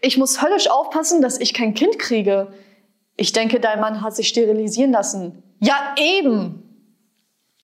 Ich muss höllisch aufpassen, dass ich kein Kind kriege. Ich denke, dein Mann hat sich sterilisieren lassen. Ja, eben.